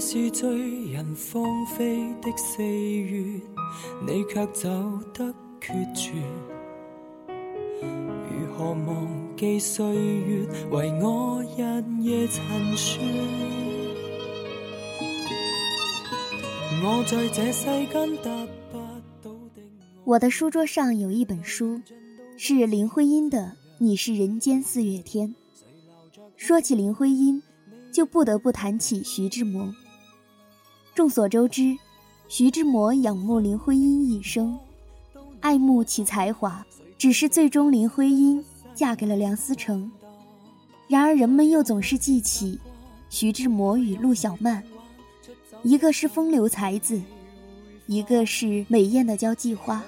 是醉人芳菲的四月，你却走得决绝。如何忘记岁月为我日夜陈说？我在这世间得不到的。我的书桌上有一本书，是林徽因的《你是人间四月天》。说起林徽因。就不得不谈起徐志摩。众所周知，徐志摩仰慕林徽因一生，爱慕其才华，只是最终林徽因嫁给了梁思成。然而人们又总是记起徐志摩与陆小曼，一个是风流才子，一个是美艳的交际花。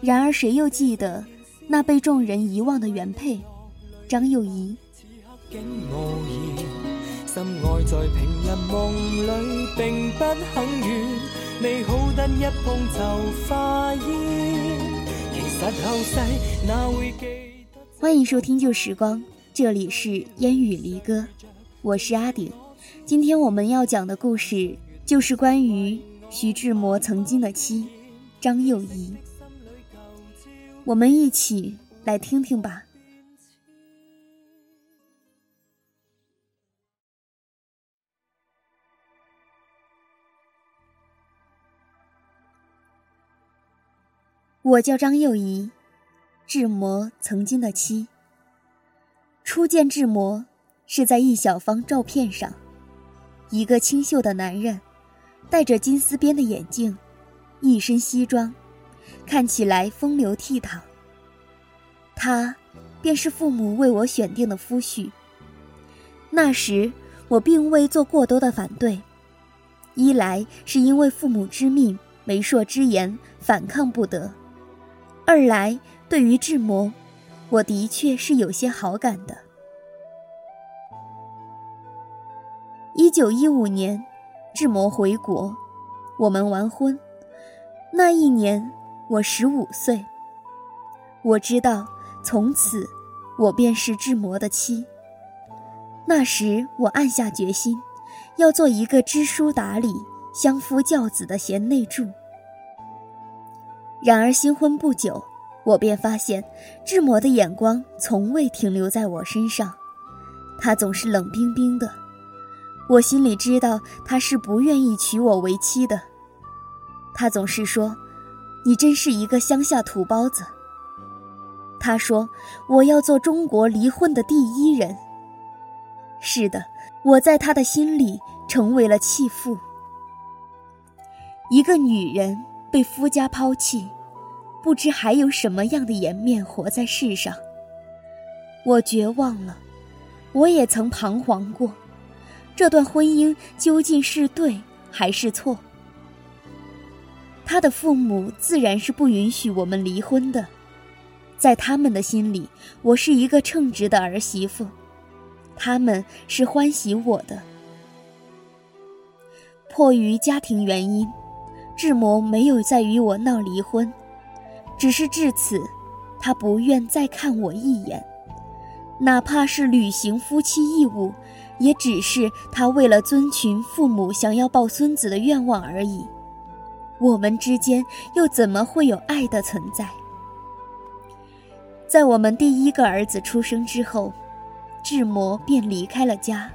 然而谁又记得那被众人遗忘的原配张幼仪？深爱在平日梦里并不很远，美好得一碰就化烟。其实后世哪会记得？欢迎收听旧时光，这里是烟雨离歌，我是阿顶。今天我们要讲的故事就是关于徐志摩曾经的妻张幼仪，我们一起来听听吧。我叫张幼仪，志摩曾经的妻。初见志摩是在一小方照片上，一个清秀的男人，戴着金丝边的眼镜，一身西装，看起来风流倜傥。他，便是父母为我选定的夫婿。那时我并未做过多的反对，一来是因为父母之命、媒妁之言，反抗不得。二来，对于志摩，我的确是有些好感的。一九一五年，志摩回国，我们完婚。那一年，我十五岁。我知道，从此我便是志摩的妻。那时，我暗下决心，要做一个知书达理、相夫教子的贤内助。然而新婚不久，我便发现志摩的眼光从未停留在我身上，他总是冷冰冰的。我心里知道他是不愿意娶我为妻的。他总是说：“你真是一个乡下土包子。”他说：“我要做中国离婚的第一人。”是的，我在他的心里成为了弃妇。一个女人。被夫家抛弃，不知还有什么样的颜面活在世上。我绝望了，我也曾彷徨过，这段婚姻究竟是对还是错？他的父母自然是不允许我们离婚的，在他们的心里，我是一个称职的儿媳妇，他们是欢喜我的。迫于家庭原因。志摩没有再与我闹离婚，只是至此，他不愿再看我一眼，哪怕是履行夫妻义务，也只是他为了遵循父母想要抱孙子的愿望而已。我们之间又怎么会有爱的存在？在我们第一个儿子出生之后，志摩便离开了家，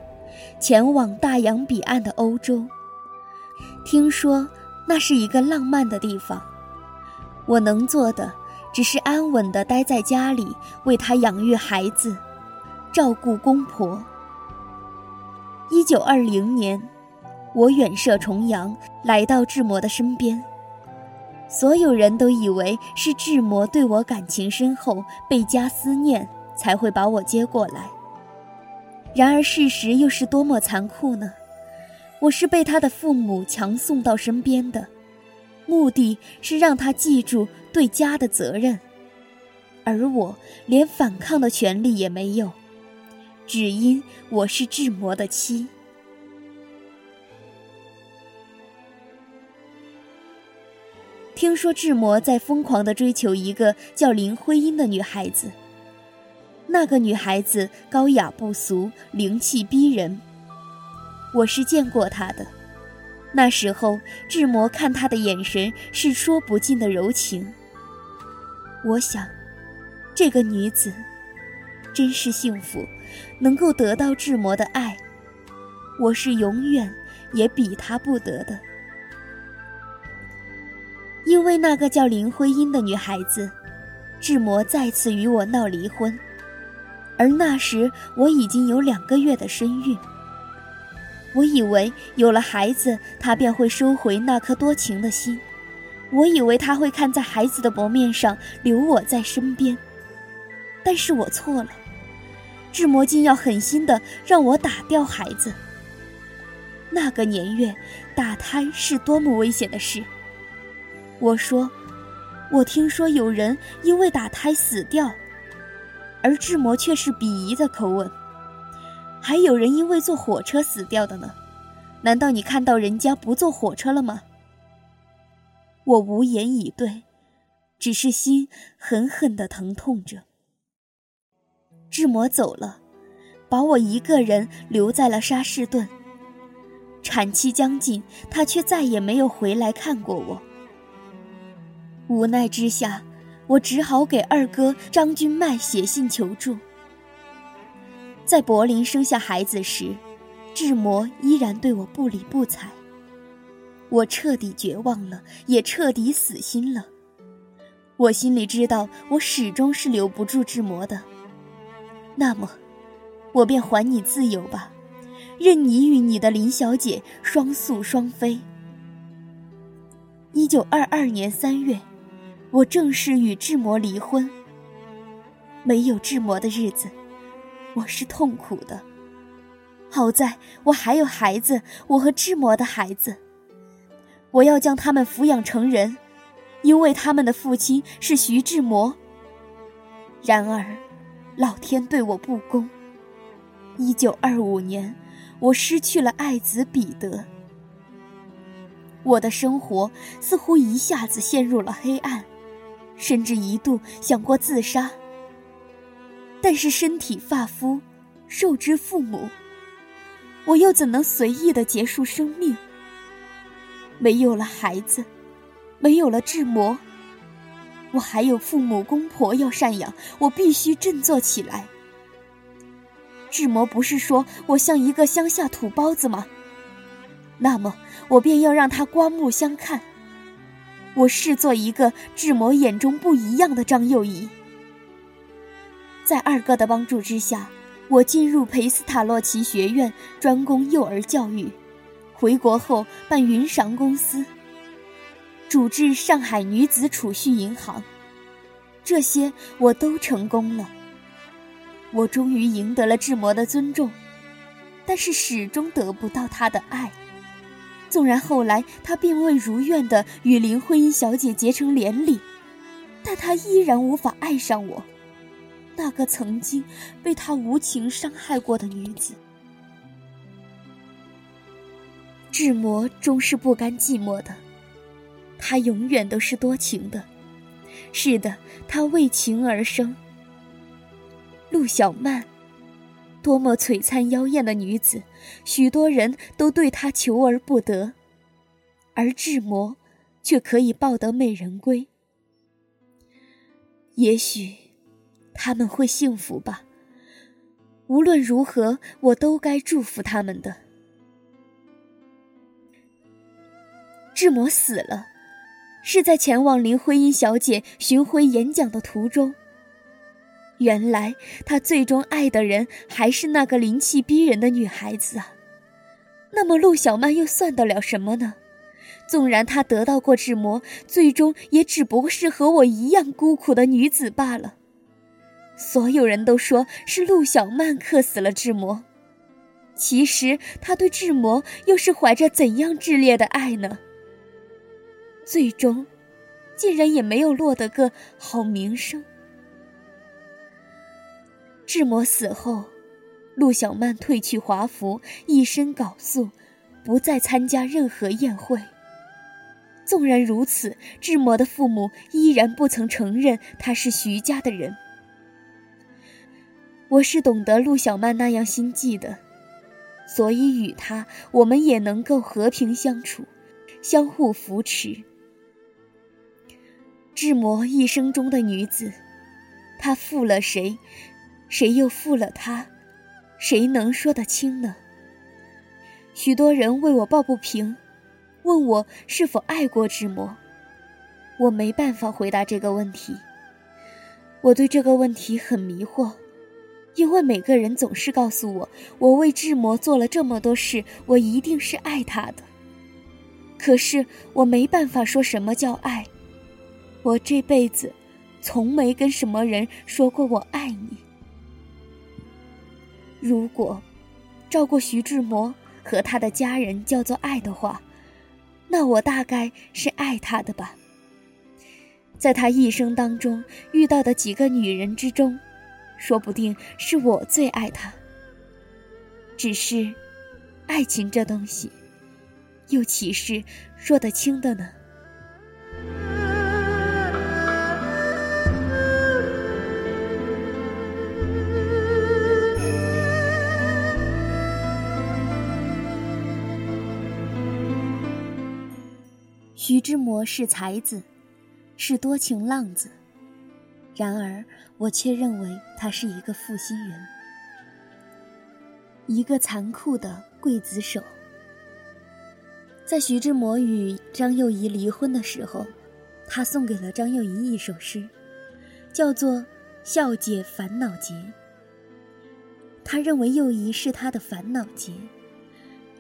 前往大洋彼岸的欧洲。听说。那是一个浪漫的地方，我能做的只是安稳地待在家里，为他养育孩子，照顾公婆。一九二零年，我远涉重洋来到志摩的身边，所有人都以为是志摩对我感情深厚，倍加思念才会把我接过来。然而事实又是多么残酷呢？我是被他的父母强送到身边的，目的是让他记住对家的责任，而我连反抗的权利也没有，只因我是志摩的妻。听说志摩在疯狂的追求一个叫林徽因的女孩子，那个女孩子高雅不俗，灵气逼人。我是见过他的。那时候，志摩看他的眼神是说不尽的柔情。我想，这个女子真是幸福，能够得到志摩的爱。我是永远也比他不得的。因为那个叫林徽因的女孩子，志摩再次与我闹离婚，而那时我已经有两个月的身孕。我以为有了孩子，他便会收回那颗多情的心。我以为他会看在孩子的薄面上留我在身边，但是我错了。志摩竟要狠心的让我打掉孩子。那个年月，打胎是多么危险的事。我说，我听说有人因为打胎死掉，而志摩却是鄙夷的口吻。还有人因为坐火车死掉的呢，难道你看到人家不坐火车了吗？我无言以对，只是心狠狠的疼痛着。志摩走了，把我一个人留在了沙士顿。产期将近，他却再也没有回来看过我。无奈之下，我只好给二哥张君迈写信求助。在柏林生下孩子时，志摩依然对我不理不睬。我彻底绝望了，也彻底死心了。我心里知道，我始终是留不住志摩的。那么，我便还你自由吧，任你与你的林小姐双宿双飞。一九二二年三月，我正式与志摩离婚。没有志摩的日子。我是痛苦的，好在我还有孩子，我和志摩的孩子。我要将他们抚养成人，因为他们的父亲是徐志摩。然而，老天对我不公。一九二五年，我失去了爱子彼得。我的生活似乎一下子陷入了黑暗，甚至一度想过自杀。但是身体发肤，受之父母，我又怎能随意的结束生命？没有了孩子，没有了志摩，我还有父母公婆要赡养，我必须振作起来。志摩不是说我像一个乡下土包子吗？那么我便要让他刮目相看，我视作一个志摩眼中不一样的张幼仪。在二哥的帮助之下，我进入裴斯塔洛奇学院专攻幼儿教育。回国后办云裳公司，主治上海女子储蓄银行，这些我都成功了。我终于赢得了志摩的尊重，但是始终得不到他的爱。纵然后来他并未如愿的与林徽因小姐结成连理，但他依然无法爱上我。那个曾经被他无情伤害过的女子，志摩终是不甘寂寞的，他永远都是多情的。是的，他为情而生。陆小曼，多么璀璨妖艳的女子，许多人都对她求而不得，而志摩，却可以抱得美人归。也许。他们会幸福吧。无论如何，我都该祝福他们的。志摩死了，是在前往林徽因小姐巡回演讲的途中。原来他最终爱的人还是那个灵气逼人的女孩子啊。那么陆小曼又算得了什么呢？纵然她得到过志摩，最终也只不过是和我一样孤苦的女子罢了。所有人都说是陆小曼克死了志摩，其实他对志摩又是怀着怎样炽烈的爱呢？最终，竟然也没有落得个好名声。志摩死后，陆小曼褪去华服，一身缟素，不再参加任何宴会。纵然如此，志摩的父母依然不曾承认他是徐家的人。我是懂得陆小曼那样心计的，所以与她，我们也能够和平相处，相互扶持。志摩一生中的女子，他负了谁，谁又负了他，谁能说得清呢？许多人为我抱不平，问我是否爱过志摩，我没办法回答这个问题。我对这个问题很迷惑。因为每个人总是告诉我，我为志摩做了这么多事，我一定是爱他的。可是我没办法说什么叫爱。我这辈子，从没跟什么人说过我爱你。如果，照顾徐志摩和他的家人叫做爱的话，那我大概是爱他的吧。在他一生当中遇到的几个女人之中。说不定是我最爱他。只是，爱情这东西，又岂是说得清的呢？徐志摩是才子，是多情浪子。然而，我却认为他是一个负心人，一个残酷的刽子手。在徐志摩与张幼仪离婚的时候，他送给了张幼仪一首诗，叫做《笑解烦恼结》。他认为幼仪是他的烦恼结，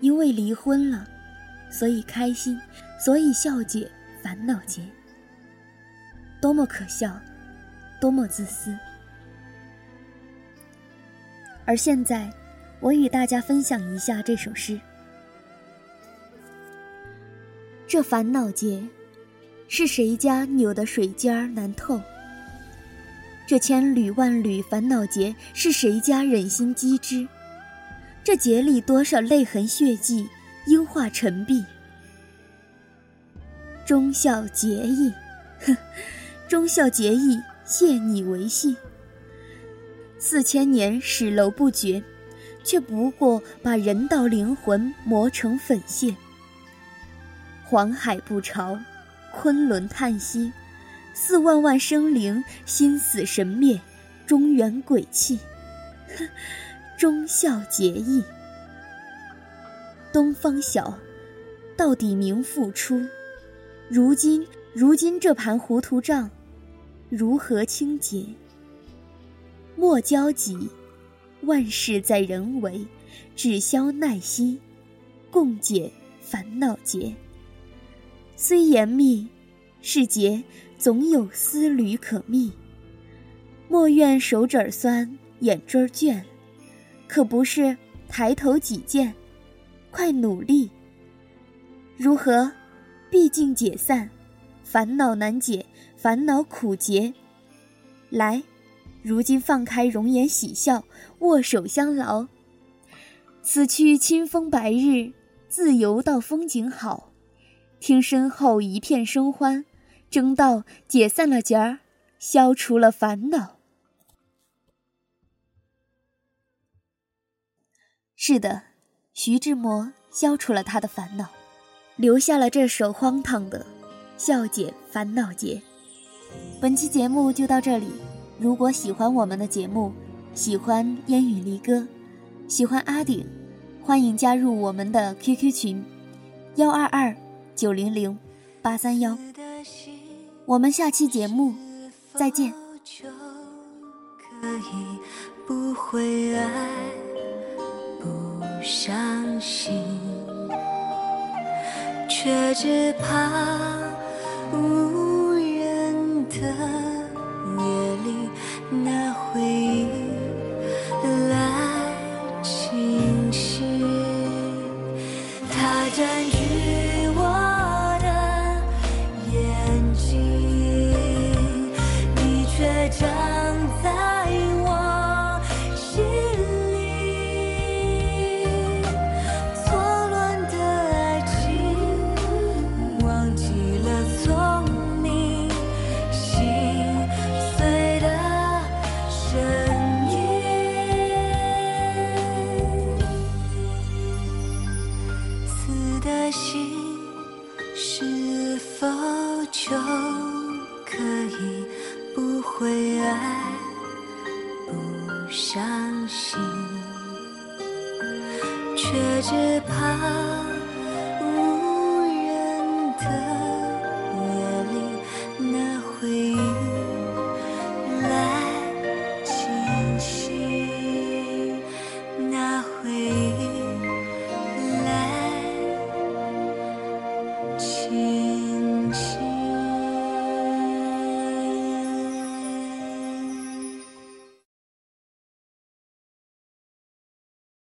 因为离婚了，所以开心，所以笑解烦恼结。多么可笑！多么自私！而现在，我与大家分享一下这首诗。这烦恼结，是谁家扭的水尖儿难透？这千缕万缕烦恼结，是谁家忍心击之？这结里多少泪痕血迹，应化尘碧。忠孝节义，哼，忠孝节义。谢你维系，四千年始楼不绝，却不过把人道灵魂磨成粉屑。黄海不潮，昆仑叹息，四万万生灵心死神灭，中原鬼泣，哼，忠孝节义。东方晓，到底名复出，如今如今这盘糊涂账。如何清洁？莫焦急，万事在人为，只消耐心，共解烦恼结。虽严密，是结总有丝缕可觅。莫怨手指酸，眼珠倦，可不是抬头几见，快努力。如何？毕竟解散，烦恼难解。烦恼苦结，来，如今放开容颜喜笑，握手相劳。此去清风白日，自由到风景好。听身后一片生欢，争道解散了结儿，消除了烦恼。是的，徐志摩消除了他的烦恼，留下了这首荒唐的《笑解烦恼结》。本期节目就到这里。如果喜欢我们的节目，喜欢烟雨离歌，喜欢阿顶，欢迎加入我们的 QQ 群：幺二二九零零八三幺。我们下期节目再见。不会爱，不伤心，却只怕。忘的却只怕。